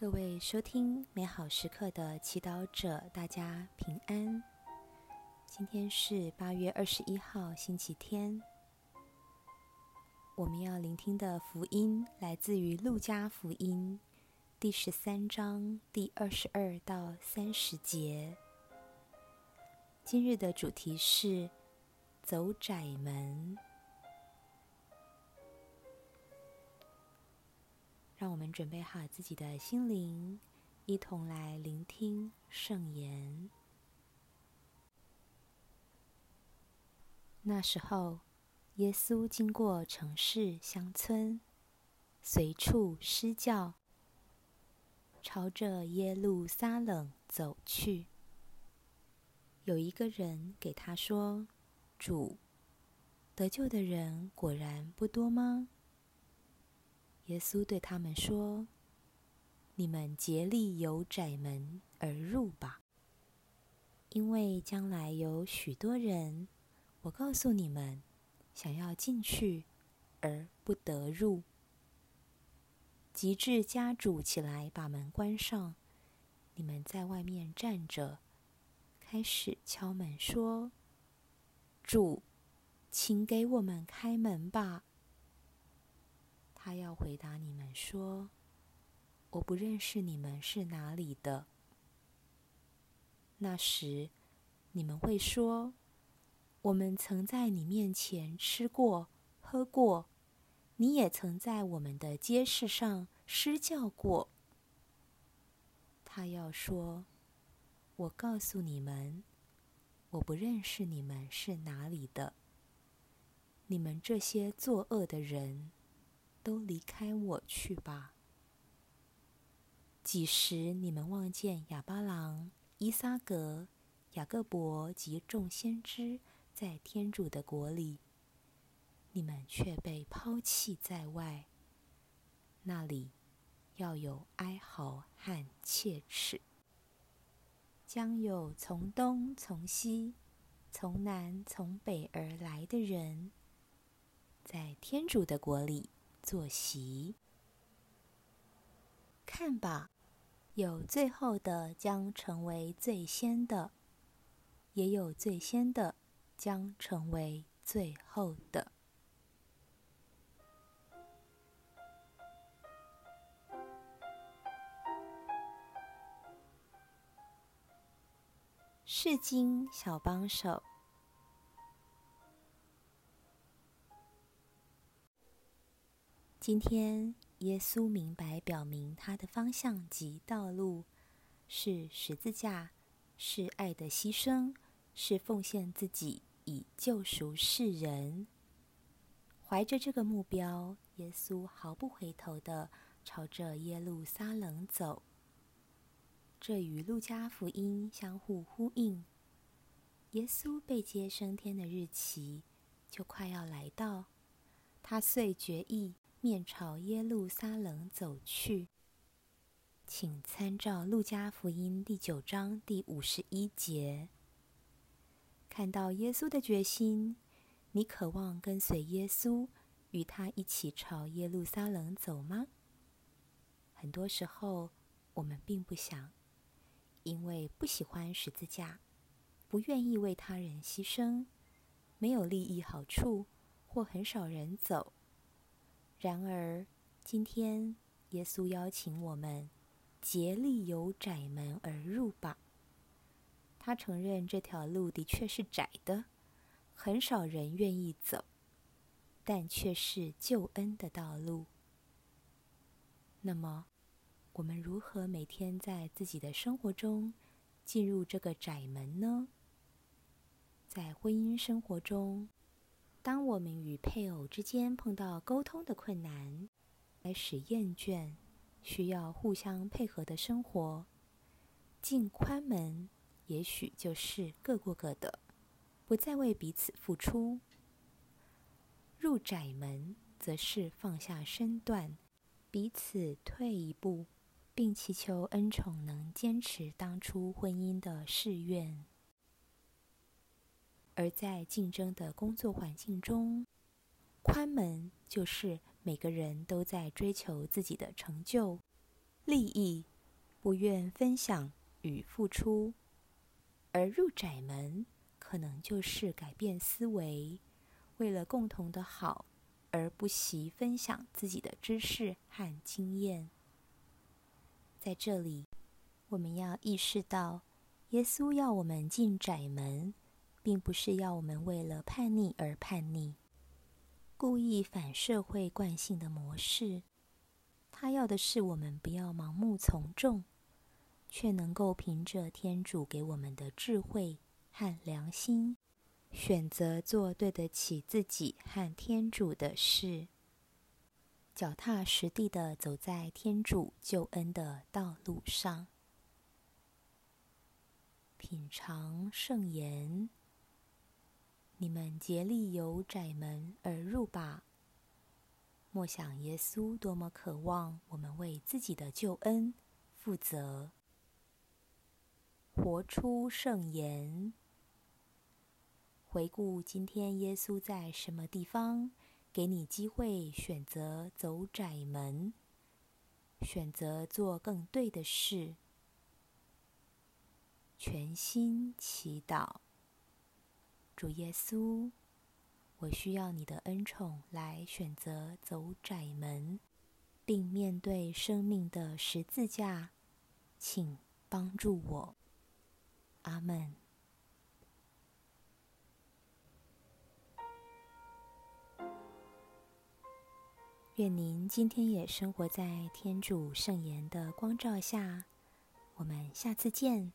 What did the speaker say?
各位收听美好时刻的祈祷者，大家平安。今天是八月二十一号，星期天。我们要聆听的福音来自于《路加福音》第十三章第二十二到三十节。今日的主题是走窄门。让我们准备好自己的心灵，一同来聆听圣言。那时候，耶稣经过城市乡村，随处施教，朝着耶路撒冷走去。有一个人给他说：“主，得救的人果然不多吗？”耶稣对他们说：“你们竭力由窄门而入吧，因为将来有许多人，我告诉你们，想要进去而不得入。及至家主起来把门关上，你们在外面站着，开始敲门说：‘主，请给我们开门吧。’”他要回答你们说：“我不认识你们是哪里的。”那时，你们会说：“我们曾在你面前吃过、喝过，你也曾在我们的街市上施教过。”他要说：“我告诉你们，我不认识你们是哪里的。你们这些作恶的人。”都离开我去吧！几时你们望见亚巴郎、伊撒格、雅各伯及众先知在天主的国里，你们却被抛弃在外，那里要有哀嚎和切齿，将有从东从西、从南从北而来的人，在天主的国里。坐席，看吧，有最后的将成为最先的，也有最先的将成为最后的。世经小帮手。今天，耶稣明白表明他的方向及道路是十字架，是爱的牺牲，是奉献自己以救赎世人。怀着这个目标，耶稣毫不回头的朝着耶路撒冷走。这与路加福音相互呼应。耶稣被接升天的日期就快要来到，他遂决意。面朝耶路撒冷走去，请参照《路加福音》第九章第五十一节。看到耶稣的决心，你渴望跟随耶稣，与他一起朝耶路撒冷走吗？很多时候，我们并不想，因为不喜欢十字架，不愿意为他人牺牲，没有利益好处，或很少人走。然而，今天耶稣邀请我们竭力由窄门而入吧。他承认这条路的确是窄的，很少人愿意走，但却是救恩的道路。那么，我们如何每天在自己的生活中进入这个窄门呢？在婚姻生活中。当我们与配偶之间碰到沟通的困难，开始厌倦，需要互相配合的生活，进宽门也许就是各过各的，不再为彼此付出；入窄门则是放下身段，彼此退一步，并祈求恩宠能坚持当初婚姻的誓愿。而在竞争的工作环境中，宽门就是每个人都在追求自己的成就，利益，不愿分享与付出，而入窄门，可能就是改变思维，为了共同的好，而不惜分享自己的知识和经验。在这里，我们要意识到，耶稣要我们进窄门，并不是要我们为了叛逆而叛逆，故意反社会惯性的模式。他要的是我们不要盲目从众，却能够凭着天主给我们的智慧和良心，选择做对得起自己和天主的事，脚踏实地的走在天主救恩的道路上，品尝圣言。你们竭力由窄门而入吧。莫想耶稣多么渴望我们为自己的救恩负责，活出圣言。回顾今天耶稣在什么地方给你机会选择走窄门，选择做更对的事。全心祈祷，主耶稣。我需要你的恩宠来选择走窄门，并面对生命的十字架，请帮助我。阿门。愿您今天也生活在天主圣言的光照下。我们下次见。